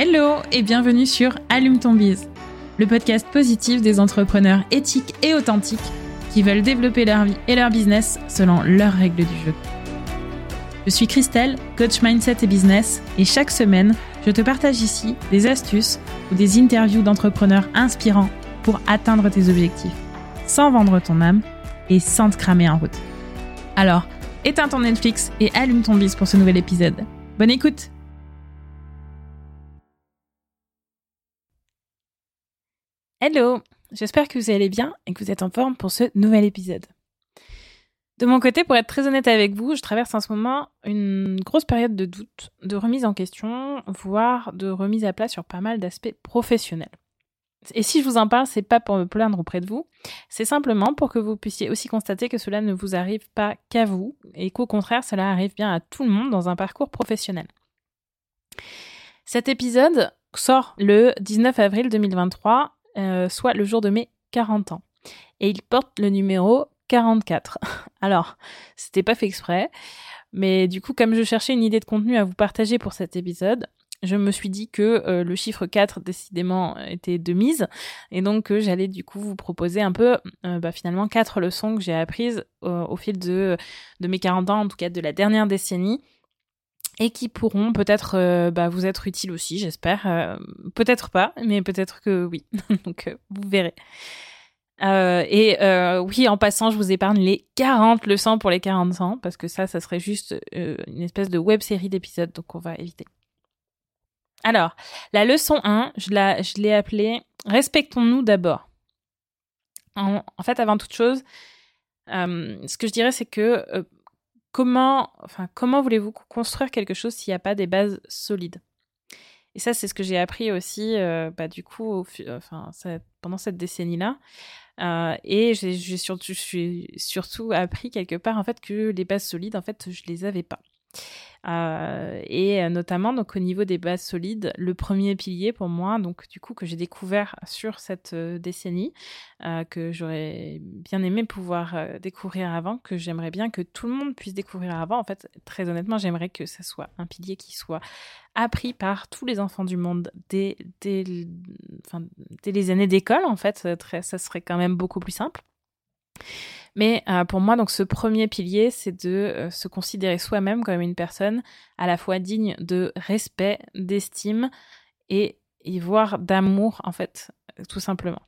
Hello et bienvenue sur Allume ton bise, le podcast positif des entrepreneurs éthiques et authentiques qui veulent développer leur vie et leur business selon leurs règles du jeu. Je suis Christelle, coach mindset et business, et chaque semaine, je te partage ici des astuces ou des interviews d'entrepreneurs inspirants pour atteindre tes objectifs, sans vendre ton âme et sans te cramer en route. Alors, éteins ton Netflix et allume ton bise pour ce nouvel épisode. Bonne écoute Hello J'espère que vous allez bien et que vous êtes en forme pour ce nouvel épisode. De mon côté, pour être très honnête avec vous, je traverse en ce moment une grosse période de doute, de remise en question, voire de remise à plat sur pas mal d'aspects professionnels. Et si je vous en parle, c'est pas pour me plaindre auprès de vous, c'est simplement pour que vous puissiez aussi constater que cela ne vous arrive pas qu'à vous et qu'au contraire, cela arrive bien à tout le monde dans un parcours professionnel. Cet épisode sort le 19 avril 2023 euh, soit le jour de mes 40 ans. Et il porte le numéro 44. Alors, c'était pas fait exprès, mais du coup, comme je cherchais une idée de contenu à vous partager pour cet épisode, je me suis dit que euh, le chiffre 4 décidément était de mise et donc que j'allais du coup vous proposer un peu euh, bah, finalement quatre leçons que j'ai apprises au fil de, de mes 40 ans, en tout cas de la dernière décennie et qui pourront peut-être euh, bah, vous être utiles aussi, j'espère. Euh, peut-être pas, mais peut-être que oui. Donc, euh, vous verrez. et oui, en passant, je vous épargne les 40 leçons pour les 40 ans, parce que ça, ça serait juste une espèce de web série d'épisodes, donc on va éviter. Alors, la leçon 1, je, la, je l'ai appelée Respectons-nous d'abord. En, fait, avant toute chose, ce que je dirais, c'est que comment, enfin, comment voulez-vous construire quelque chose s'il n'y a pas des bases solides? Et ça, c'est ce que j'ai appris aussi, euh, bah, du coup, enfin, pendant cette décennie-là. Euh, et j'ai surtout, surtout appris quelque part en fait que les bases solides, en fait, je les avais pas. Euh, et euh, notamment donc au niveau des bases solides, le premier pilier pour moi, donc du coup que j'ai découvert sur cette euh, décennie, que j'aurais bien aimé pouvoir découvrir avant, que j'aimerais bien que tout le monde puisse découvrir avant. En fait, très honnêtement, j'aimerais que ça soit un pilier qui soit appris par tous les enfants du monde dès, les années d'école. En fait, ça serait quand même beaucoup plus simple. Mais euh, pour moi, donc ce premier pilier, c'est de euh, se considérer soi-même comme une personne à la fois digne de respect, d'estime et, y voire d'amour, en fait, tout simplement.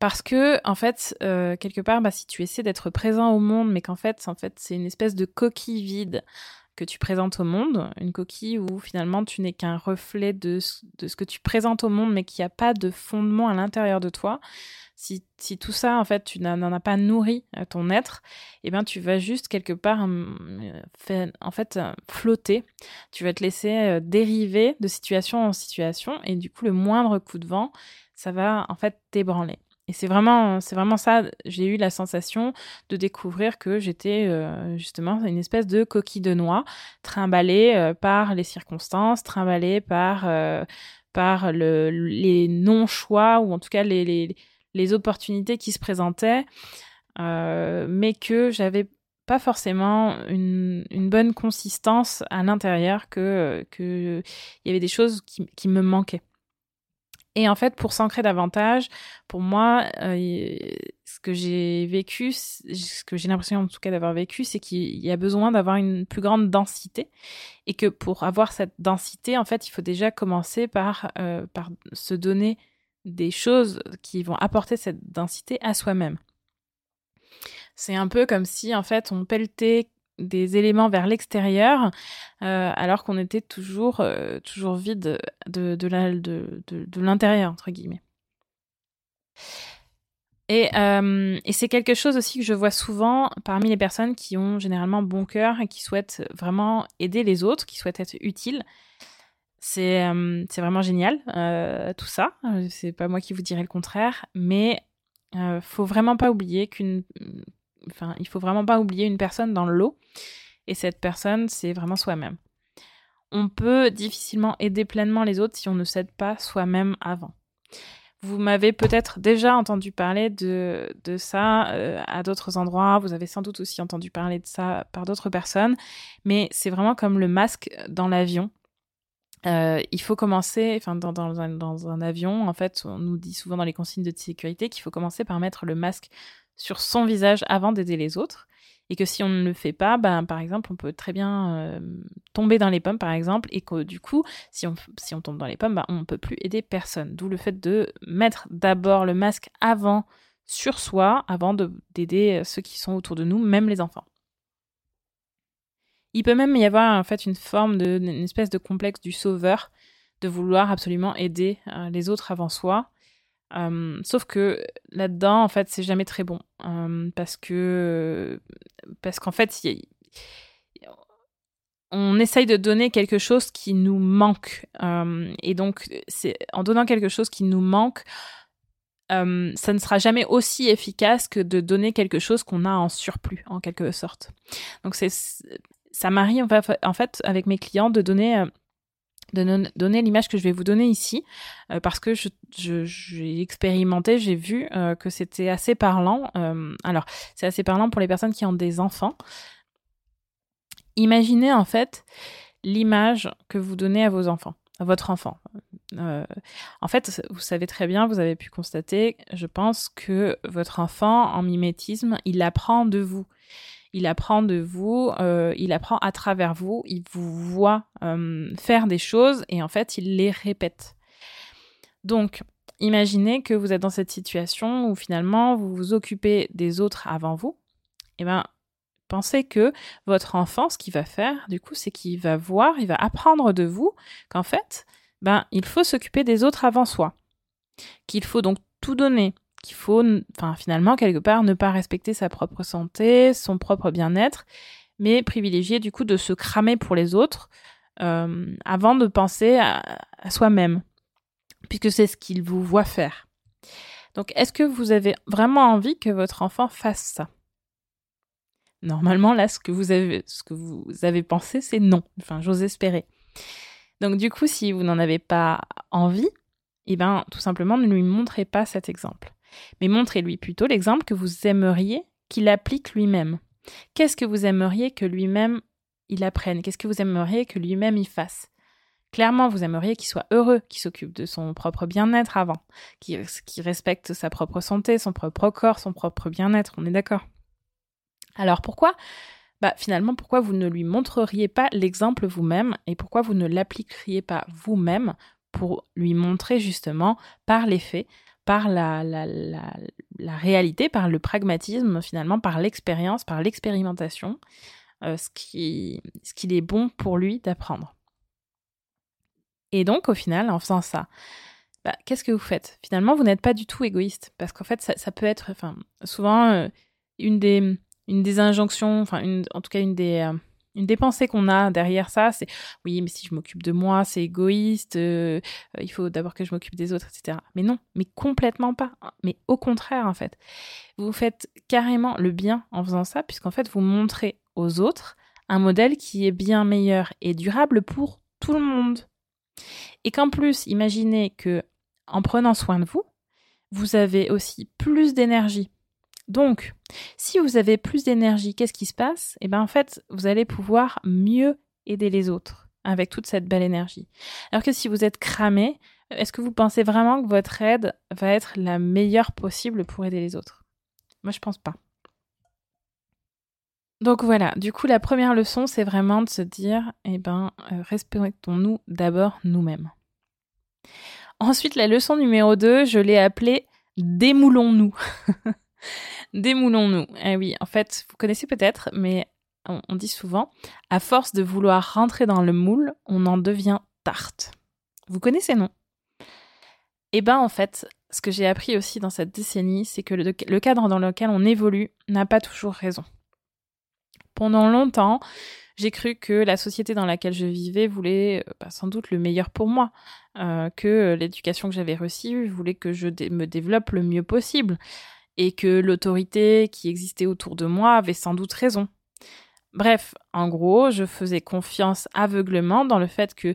Parce que, en fait, euh, quelque part, bah, si tu essaies d'être présent au monde, mais qu'en fait, en fait, c'est une espèce de coquille vide que tu présentes au monde, une coquille où finalement tu n'es qu'un reflet de, ce que tu présentes au monde, mais qu'il n'y a pas de fondement à l'intérieur de toi, si, si tout ça, en fait, tu n'en as pas nourri euh, ton être, eh bien, tu vas juste quelque part, hum, euh, en fait, euh, flotter. Tu vas te laisser dériver de situation en situation, et du coup, le moindre coup de vent, ça va, en fait, t'ébranler. Et c'est vraiment, c'est ça. J'ai eu la sensation de découvrir que j'étais justement une espèce de coquille de noix, trimballée par les circonstances, trimballée par le, les non choix ou en tout cas les, les, opportunités qui se présentaient, euh, mais que j'avais pas forcément une, bonne consistance à l'intérieur, que il y avait des choses qui, me manquaient. Et en fait, pour s'ancrer davantage, pour moi, euh, ce que j'ai vécu, ce que j'ai l'impression en tout cas d'avoir vécu, c'est qu'il y a besoin d'avoir une plus grande densité. Et que pour avoir cette densité, en fait, il faut déjà commencer par, euh, par se donner des choses qui vont apporter cette densité à soi-même. C'est un peu comme si en fait on pelletait des éléments vers l'extérieur euh, alors qu'on était toujours, euh, toujours vide de, de, l'intérieur, entre guillemets. Et, euh, et c'est quelque chose aussi que je vois souvent parmi les personnes qui ont généralement bon cœur et qui souhaitent vraiment aider les autres, qui souhaitent être utiles. C'est vraiment génial, tout ça. C'est pas moi qui vous dirai le contraire, mais faut vraiment pas oublier qu'une. Enfin, il faut vraiment pas oublier une personne dans le lot. Et cette personne, c'est vraiment soi-même. On peut difficilement aider pleinement les autres si on ne s'aide pas soi-même avant. Vous m'avez peut-être déjà entendu parler de, ça à d'autres endroits, vous avez sans doute aussi entendu parler de ça par d'autres personnes, mais c'est vraiment comme le masque dans l'avion. euh, il faut commencer, dans, dans, un, avion, en fait, on nous dit souvent dans les consignes de sécurité qu'il faut commencer par mettre le masque sur son visage avant d'aider les autres. Et que si on ne le fait pas, ben, par exemple, on peut très bien euh, tomber dans les pommes, par exemple, et que du coup, si on, tombe dans les pommes, ben, on ne peut plus aider personne. D'où le fait de mettre d'abord le masque avant sur soi, avant d'aider ceux qui sont autour de nous, même les enfants. Il peut même y avoir en fait une forme de, une espèce de complexe du sauveur, de vouloir absolument aider euh, les autres avant soi. Euh, sauf que là-dedans, en fait, c'est jamais très bon euh, parce que parce qu'en fait, on essaye de donner quelque chose qui nous manque et donc en donnant quelque chose qui nous manque, ça ne sera jamais aussi efficace que de donner quelque chose qu'on a en surplus, en quelque sorte. Donc c'est ça m'arrive en fait avec mes clients de donner de donner l'image que je vais vous donner ici, euh, parce que j'ai expérimenté, j'ai vu euh, que c'était assez parlant. alors, c'est assez parlant pour les personnes qui ont des enfants. Imaginez en fait l'image que vous donnez à vos enfants, à votre enfant. en fait, vous savez très bien, vous avez pu constater, je pense, que votre enfant, en mimétisme, il apprend de vous il apprend de vous, euh, il apprend à travers vous, il vous voit euh, faire des choses et en fait, il les répète. Donc, imaginez que vous êtes dans cette situation où finalement, vous vous occupez des autres avant vous. Eh bien, pensez que votre enfant, ce qu'il va faire, du coup, c'est qu'il va voir, il va apprendre de vous qu'en fait, ben, il faut s'occuper des autres avant soi. Qu'il faut donc tout donner, qu'il faut, finalement, quelque part, ne pas respecter sa propre santé, son propre bien-être, mais privilégier du coup de se cramer pour les autres euh, avant de penser à, soi-même, puisque c'est ce qu'il vous voit faire. Donc, est-ce que vous avez vraiment envie que votre enfant fasse ça? Normalement, là, ce que vous avez, ce que vous avez pensé, c'est non. Enfin, j'ose espérer. Donc, du coup, si vous n'en avez pas envie, eh ben, tout simplement, ne lui montrez pas cet exemple mais montrez-lui plutôt l'exemple que vous aimeriez qu'il applique lui-même. Qu'est-ce que vous aimeriez que lui-même il apprenne? Qu'est-ce que vous aimeriez que lui-même il fasse? Clairement, vous aimeriez qu'il soit heureux, qu'il s'occupe de son propre bien-être avant, qu'il respecte sa propre santé, son propre corps, son propre bien-être, on est d'accord? Alors pourquoi? Bah, finalement, pourquoi vous ne lui montreriez pas l'exemple vous-même et pourquoi vous ne l'appliqueriez pas vous-même pour lui montrer justement par les faits par la, la, la, réalité, par le pragmatisme, finalement, par l'expérience, par l'expérimentation, euh, ce qu'il ce est bon pour lui d'apprendre. Et donc, au final, en faisant ça, bah, qu'est-ce que vous faites? Finalement, vous n'êtes pas du tout égoïste, parce qu'en fait, ça, peut être, enfin, souvent, euh, une, des, une des injonctions, enfin, en tout cas, une des, euh, une des pensées qu'on a derrière ça, c'est oui, mais si je m'occupe de moi, c'est égoïste, euh, il faut d'abord que je m'occupe des autres, etc. Mais non, mais complètement pas. Mais au contraire, en fait. Vous faites carrément le bien en faisant ça, puisqu'en fait, vous montrez aux autres un modèle qui est bien meilleur et durable pour tout le monde. Et qu'en plus, imaginez que en prenant soin de vous, vous avez aussi plus d'énergie donc, si vous avez plus d'énergie, qu'est-ce qui se passe? Eh bien, en fait, vous allez pouvoir mieux aider les autres avec toute cette belle énergie. Alors que si vous êtes cramé, est-ce que vous pensez vraiment que votre aide va être la meilleure possible pour aider les autres? Moi, je pense pas. Donc voilà, du coup, la première leçon, c'est vraiment de se dire, eh ben, euh, respectons-nous d'abord nous-mêmes. Ensuite, la leçon numéro 2, je l'ai appelée Démoulons-nous. Démoulons-nous. Eh oui, en fait, vous connaissez peut-être, mais on, dit souvent, à force de vouloir rentrer dans le moule, on en devient tarte. Vous connaissez, non? Eh ben, en fait, ce que j'ai appris aussi dans cette décennie, c'est que le, cadre dans lequel on évolue n'a pas toujours raison. Pendant longtemps, j'ai cru que la société dans laquelle je vivais voulait euh, bah, sans doute le meilleur pour moi, euh, que l'éducation que j'avais reçue voulait que je me développe le mieux possible et que l'autorité qui existait autour de moi avait sans doute raison. Bref, en gros, je faisais confiance aveuglement dans le fait que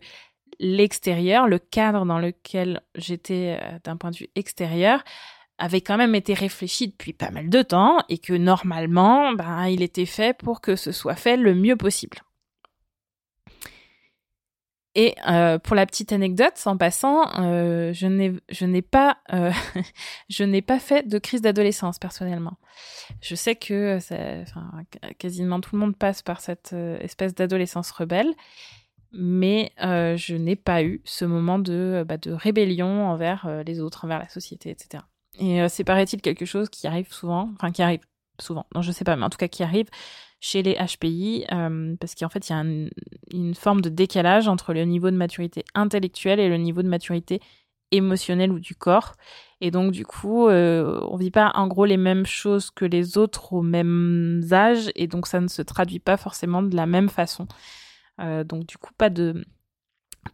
l'extérieur, le cadre dans lequel j'étais euh, d'un point de vue extérieur, avait quand même été réfléchi depuis pas mal de temps et que normalement, ben, il était fait pour que ce soit fait le mieux possible. Et euh, pour la petite anecdote, en passant, euh, je n'ai pas euh, pas fait de crise d'adolescence personnellement. Je sais que quasiment tout le monde passe par cette espèce d'adolescence rebelle, mais je n'ai pas eu ce moment de bah, de rébellion envers les autres, envers la société, etc. Et c'est paraît-il quelque chose qui arrive souvent, enfin qui arrive souvent. Non, je sais pas, mais en tout cas qui arrive chez les HPI, euh, parce qu'en fait, il y a une forme de décalage entre le niveau de maturité intellectuelle et le niveau de maturité émotionnelle ou du corps. Et donc, du coup, euh, on vit pas en gros les mêmes choses que les autres au même âge, et donc ça ne se traduit pas forcément de la même façon. Euh, donc, du coup, pas de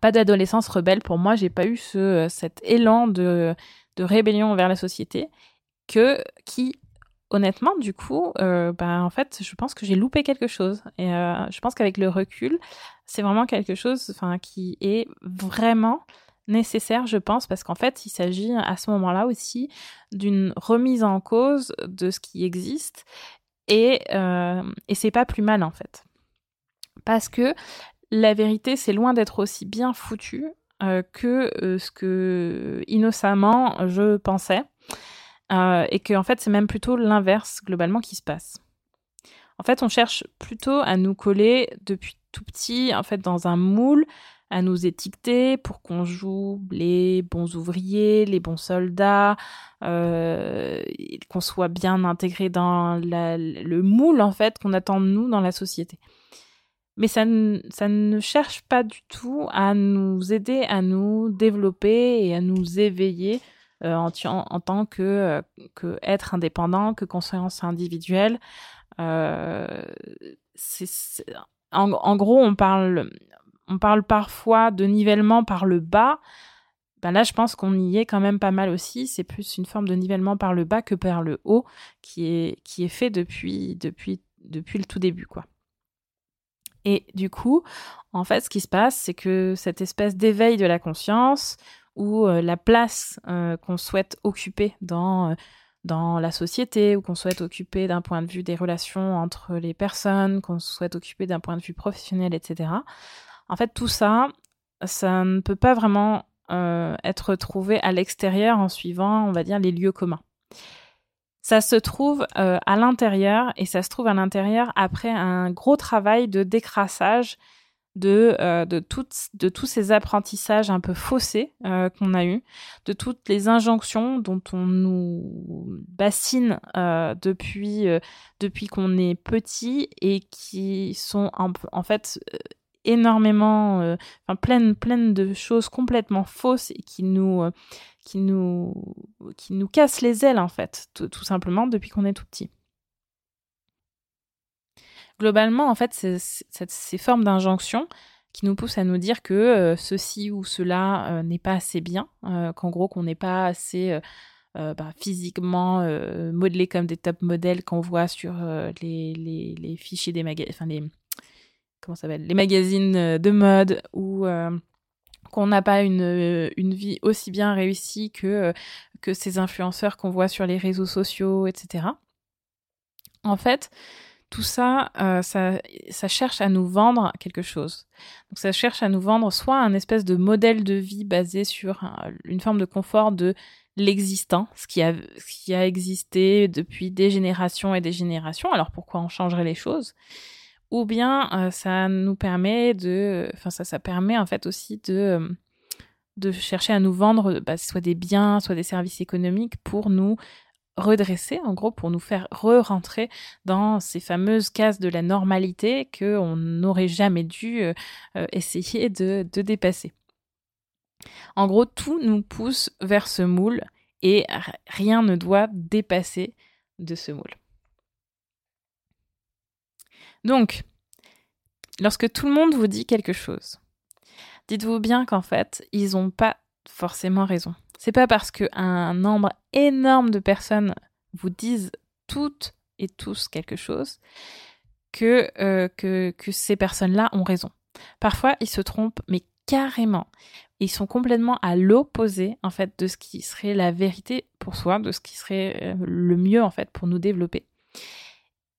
pas d'adolescence rebelle pour moi. J'ai pas eu ce cet élan de de rébellion envers la société que qui honnêtement, du coup, euh, bah, en fait, je pense que j'ai loupé quelque chose. Et euh, je pense qu'avec le recul, c'est vraiment quelque chose qui est vraiment nécessaire, je pense, parce qu'en fait, il s'agit à ce moment-là aussi d'une remise en cause de ce qui existe. Et, euh, c'est pas plus mal, en fait. Parce que la vérité, c'est loin d'être aussi bien foutu que ce que innocemment je pensais. Euh, et que en fait c'est même plutôt l'inverse globalement qui se passe. En fait, on cherche plutôt à nous coller depuis tout petit, en fait, dans un moule, à nous étiqueter pour qu'on joue les bons ouvriers, les bons soldats, euh, qu'on soit bien intégré dans le moule en fait qu'on attend de nous dans la société. Mais ça, ça ne cherche pas du tout à nous aider à nous développer et à nous éveiller en, en, tant que, euh, être indépendant, que conscience individuelle. Euh, en, en, gros, on parle, on parle parfois de nivellement par le bas. Ben là, je pense qu'on y est quand même pas mal aussi. C'est plus une forme de nivellement par le bas que par le haut qui est, qui est fait depuis, depuis, depuis le tout début, quoi. Et du coup, en fait, ce qui se passe, c'est que cette espèce d'éveil de la conscience, ou euh, la place euh, qu'on souhaite occuper dans, euh, dans la société, ou qu'on souhaite occuper d'un point de vue des relations entre les personnes, qu'on souhaite occuper d'un point de vue professionnel, etc. En fait, tout ça, ça ne peut pas vraiment être trouvé à l'extérieur en suivant, on va dire, les lieux communs. Ça se trouve à l'intérieur et ça se trouve à l'intérieur après un gros travail de décrassage de, euh, de, toutes, de tous ces apprentissages un peu faussés euh, qu'on a eus, de toutes les injonctions dont on nous bassine euh, depuis, depuis qu'on est petit et qui sont en, fait énormément, enfin pleines, pleines de choses complètement fausses et qui nous, qui nous, qui nous cassent les ailes en fait, tout simplement depuis qu'on est tout petit globalement, en fait, c'est ces formes d'injonction qui nous poussent à nous dire que euh, ceci ou cela euh, n'est pas assez bien, euh, qu'en gros, qu'on n'est pas assez bah, physiquement modelé comme des top modèles qu'on voit sur les, fichiers des magazines, enfin les comment s'appelle, les magazines de mode ou qu'on n'a pas une, une vie aussi bien réussie que, que ces influenceurs qu'on voit sur les réseaux sociaux, etc. En fait, tout ça, euh, ça, ça cherche à nous vendre quelque chose. Donc ça cherche à nous vendre soit un espèce de modèle de vie basé sur une forme de confort de l'existant, ce qui a, existé depuis des générations et des générations. Alors pourquoi on changerait les choses? Ou bien euh, ça nous permet de, enfin ça, ça permet en fait aussi de de chercher à nous vendre bah, soit des biens, soit des services économiques pour nous redresser, en gros, pour nous faire re-rentrer dans ces fameuses cases de la normalité qu'on n'aurait jamais dû euh, euh, essayer de, dépasser. En gros, tout nous pousse vers ce moule et rien ne doit dépasser de ce moule. Donc, lorsque tout le monde vous dit quelque chose, dites-vous bien qu'en fait, ils n'ont pas forcément raison. C'est pas parce qu'un nombre énorme de personnes vous disent toutes et tous quelque chose que, euh, que, que ces personnes-là ont raison. Parfois, ils se trompent, mais carrément. Ils sont complètement à l'opposé, en fait, de ce qui serait la vérité pour soi, de ce qui serait euh, le mieux, en fait, pour nous développer.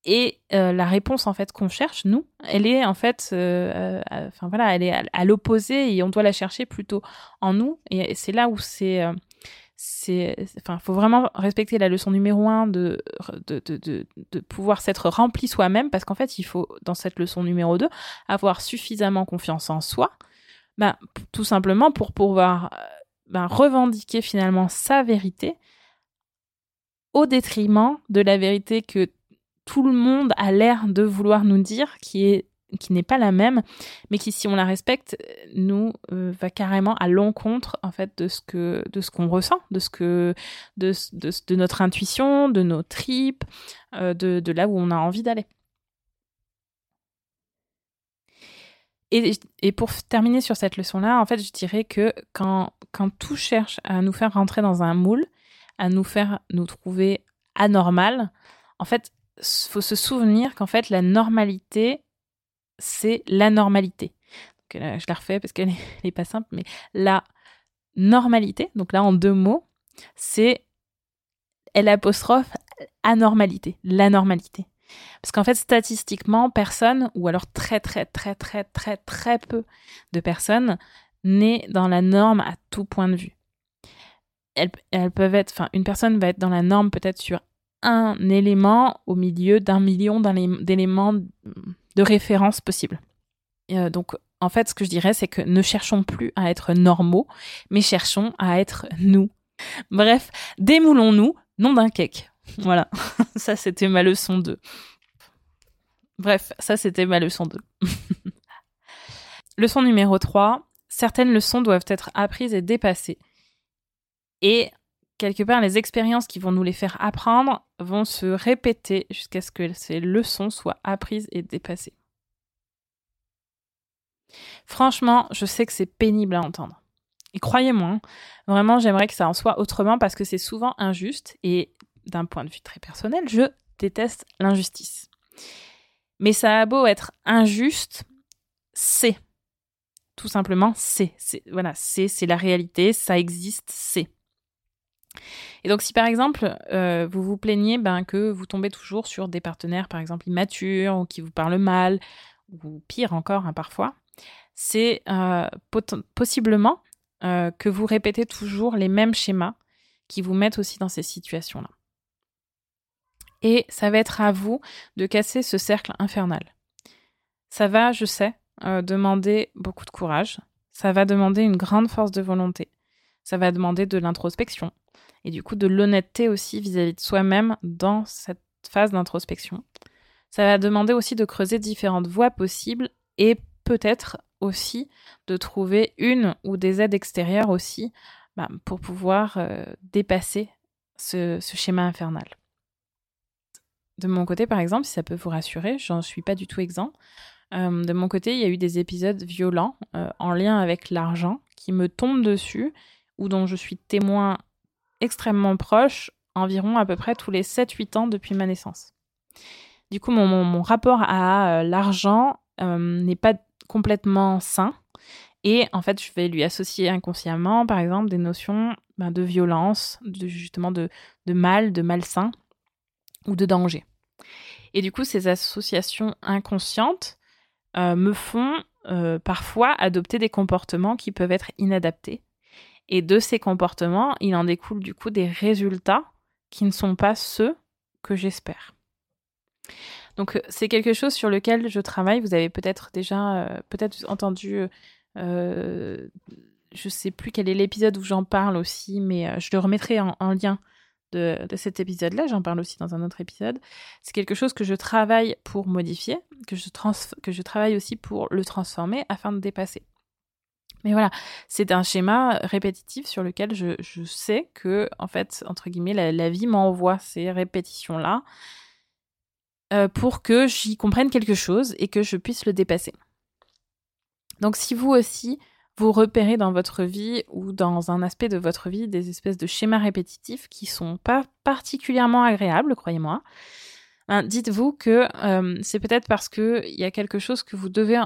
Et euh, la réponse en fait qu'on cherche, nous, elle est en fait, euh, euh, voilà, elle est à, l'opposé et on doit la chercher plutôt en nous. Et c'est là où c'est, c'est, enfin, faut vraiment respecter la leçon numéro un de de, de, de, pouvoir s'être rempli soi-même parce qu'en fait, il faut dans cette leçon numéro deux avoir suffisamment confiance en soi, ben, tout simplement pour pouvoir ben, revendiquer finalement sa vérité au détriment de la vérité que tout le monde a l'air de vouloir nous dire, qui est qui n'est pas la même, mais qui, si on la respecte, nous euh, va carrément à l'encontre en fait de ce que de ce qu'on ressent, de ce que de, de, notre intuition, de nos tripes, euh, de, de là où on a envie d'aller. Et, et, pour terminer sur cette leçon-là, en fait, je dirais que quand, quand tout cherche à nous faire rentrer dans un moule, à nous faire nous trouver anormal, en fait, faut se souvenir qu'en fait, la normalité, c'est la normalité. je la refais parce qu'elle n'est pas simple, mais la normalité, donc là en deux mots, c'est l'apostrophe anormalité, la normalité. Parce qu'en fait, statistiquement, personne, ou alors très très très très très très peu de personnes, n'est dans la norme à tout point de vue. Elles peuvent être, enfin, une personne va être dans la norme peut-être sur un élément au milieu d'un million d'éléments de référence possibles. Euh, donc, en fait, ce que je dirais, c'est que ne cherchons plus à être normaux, mais cherchons à être nous. Bref, démoulons-nous, non d'un cake. Voilà, ça c'était ma leçon 2. Bref, ça c'était ma leçon 2. leçon numéro 3, certaines leçons doivent être apprises et dépassées. Et quelque part, les expériences qui vont nous les faire apprendre vont se répéter jusqu'à ce que ces leçons soient apprises et dépassées. Franchement, je sais que c'est pénible à entendre. Et croyez-moi, vraiment, j'aimerais que ça en soit autrement parce que c'est souvent injuste et d'un point de vue très personnel, je déteste l'injustice. Mais ça a beau être injuste, c'est. Tout simplement, c'est. Voilà, c'est la réalité, ça existe, c'est. Et donc, si par exemple, euh, vous vous plaignez ben, que vous tombez toujours sur des partenaires, par exemple, immatures, ou qui vous parlent mal, ou pire encore, hein, parfois, c'est euh, possiblement euh, que vous répétez toujours les mêmes schémas qui vous mettent aussi dans ces situations-là. Et ça va être à vous de casser ce cercle infernal. Ça va, je sais, demander beaucoup de courage. Ça va demander une grande force de volonté. Ça va demander de l'introspection et du coup de l'honnêteté aussi vis-à-vis de soi-même dans cette phase d'introspection. Ça va demander aussi de creuser différentes voies possibles et peut-être aussi de trouver une ou des aides extérieures aussi bah, pour pouvoir euh, dépasser ce, schéma infernal. De mon côté, par exemple, si ça peut vous rassurer, j'en suis pas du tout exempt. Euh, de mon côté, il y a eu des épisodes violents euh, en lien avec l'argent qui me tombent dessus ou dont je suis témoin extrêmement proche, environ à peu près tous les 7-8 ans depuis ma naissance. Du coup, mon, rapport à euh, l'argent euh, n'est pas complètement sain. Et en fait, je vais lui associer inconsciemment, par exemple, des notions ben, de violence, de, justement de, mal, de malsain ou de danger. Et du coup, ces associations inconscientes euh, me font parfois adopter des comportements qui peuvent être inadaptés et de ces comportements, il en découle du coup des résultats qui ne sont pas ceux que j'espère. Donc euh, c'est quelque chose sur lequel je travaille. Vous avez peut-être déjà euh, peut-être entendu, euh, je sais plus quel est l'épisode où j'en parle aussi, mais je le remettrai en, lien de, cet épisode-là. J'en parle aussi dans un autre épisode. C'est quelque chose que je travaille pour modifier, que je, que je travaille aussi pour le transformer afin de dépasser. Mais voilà, c'est un schéma répétitif sur lequel je, sais que, en fait, entre guillemets, la, vie m'envoie ces répétitions-là euh, pour que j'y comprenne quelque chose et que je puisse le dépasser. Donc si vous aussi, vous repérez dans votre vie ou dans un aspect de votre vie des espèces de schémas répétitifs qui sont pas particulièrement agréables, croyez-moi, ben, dites-vous que euh, c'est peut-être parce qu'il y a quelque chose que vous devez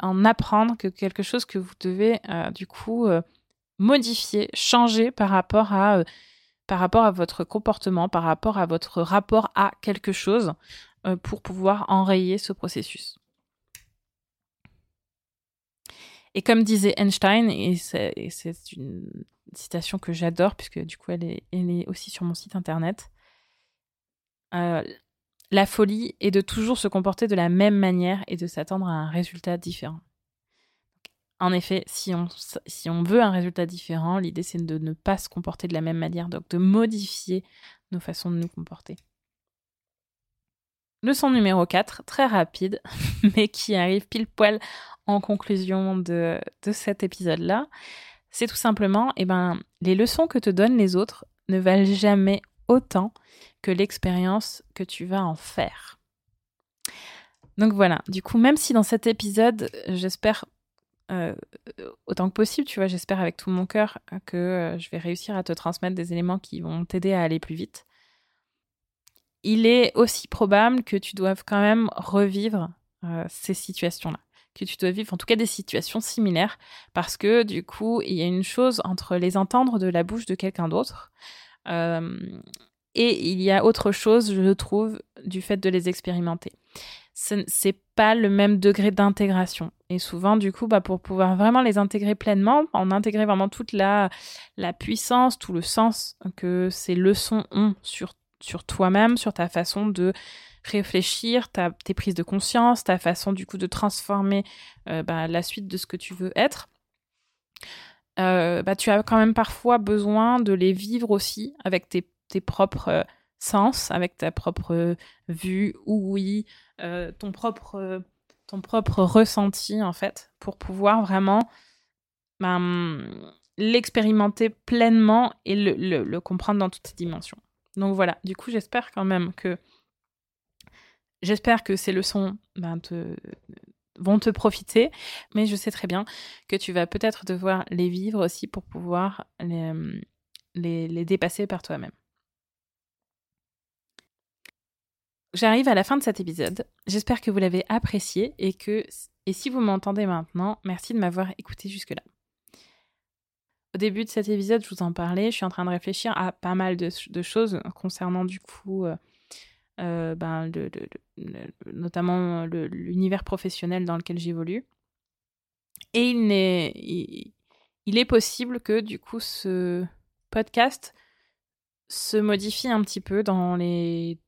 en apprendre que quelque chose que vous devez euh, du coup euh, modifier, changer par rapport à euh, par rapport à votre comportement, par rapport à votre rapport à quelque chose pour pouvoir enrayer ce processus. Et comme disait Einstein, et c'est une citation que j'adore, puisque du coup elle est, elle est, aussi sur mon site internet, la folie est de toujours se comporter de la même manière et de s'attendre à un résultat différent. En effet, si on, veut un résultat différent, l'idée c'est de ne pas se comporter de la même manière, donc de modifier nos façons de nous comporter. Leçon numéro 4, très rapide, mais qui arrive pile poil en conclusion de, cet épisode-là, c'est tout simplement, eh ben, les leçons que te donnent les autres ne valent jamais autant que l'expérience que tu vas en faire. Donc voilà, du coup, même si dans cet épisode, j'espère euh, autant que possible, tu vois, j'espère avec tout mon cœur que euh, je vais réussir à te transmettre des éléments qui vont t'aider à aller plus vite. Il est aussi probable que tu doives quand même revivre euh, ces situations-là que tu dois vivre, en tout cas des situations similaires, parce que du coup, il y a une chose entre les entendre de la bouche de quelqu'un d'autre, et il y a autre chose, je trouve, du fait de les expérimenter. C'est pas le même degré d'intégration. Et souvent, du coup, bah, pour pouvoir vraiment les intégrer pleinement, en intégrer vraiment toute la, la puissance, tout le sens que ces leçons ont sur, sur toi-même, sur ta façon de réfléchir, ta, tes prises de conscience, ta façon du coup de transformer euh, bah, la suite de ce que tu veux être. Euh, bah, tu as quand même parfois besoin de les vivre aussi avec tes, propres euh, sens, avec ta propre vue, oui, ton, propre, ton propre ressenti en fait, pour pouvoir vraiment bah, l'expérimenter pleinement et le, le, comprendre dans toutes ses dimensions. Donc voilà, du coup j'espère quand même que J'espère que ces leçons ben, vont te profiter, mais je sais très bien que tu vas peut-être devoir les vivre aussi pour pouvoir les, les, dépasser par toi-même. J'arrive à la fin de cet épisode. J'espère que vous l'avez apprécié et que, et si vous m'entendez maintenant, merci de m'avoir écouté jusque-là. Au début de cet épisode, je vous en parlais, je suis en train de réfléchir à pas mal de, de choses concernant du coup euh, euh, ben, notamment l'univers professionnel dans lequel j'évolue. Et il est, possible que du coup ce podcast se modifie un petit peu dans les,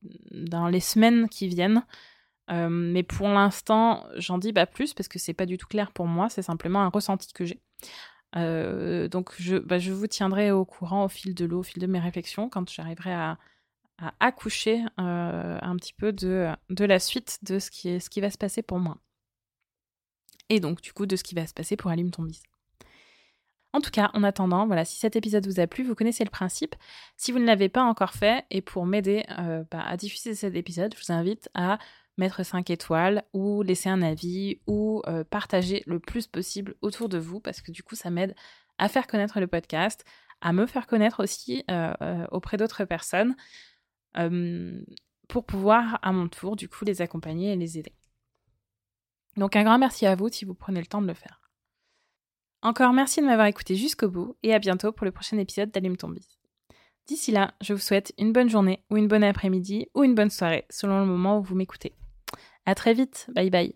semaines qui viennent. Euh, mais pour l'instant, j'en dis pas plus parce que c'est pas du tout clair pour moi, c'est simplement un ressenti que j'ai. Euh, donc je, bah, je vous tiendrai au courant au fil de l'eau, au fil de mes réflexions, quand j'arriverai à, à accoucher euh, un petit peu de, la suite de ce qui, va se passer pour moi. Et donc, du coup, de ce qui va se passer pour Allume ton. En tout cas, en attendant, voilà, si cet épisode vous a plu, vous connaissez le principe. Si vous ne l'avez pas encore fait, et pour m'aider euh, bah, à diffuser cet épisode, je vous invite à mettre 5 étoiles ou laisser un avis ou euh, partager le plus possible autour de vous parce que du coup ça m'aide à faire connaître le podcast, à me faire connaître aussi auprès d'autres personnes pour pouvoir à mon tour du coup les accompagner et les aider. Donc un grand merci à vous si vous prenez le temps de le faire. Encore merci de m'avoir écouté jusqu'au bout et à bientôt pour le prochain épisode d'Allume ton. D'ici là, je vous souhaite une bonne journée ou une bonne après-midi ou une bonne soirée selon le moment où vous m'écoutez. À très vite, bye bye.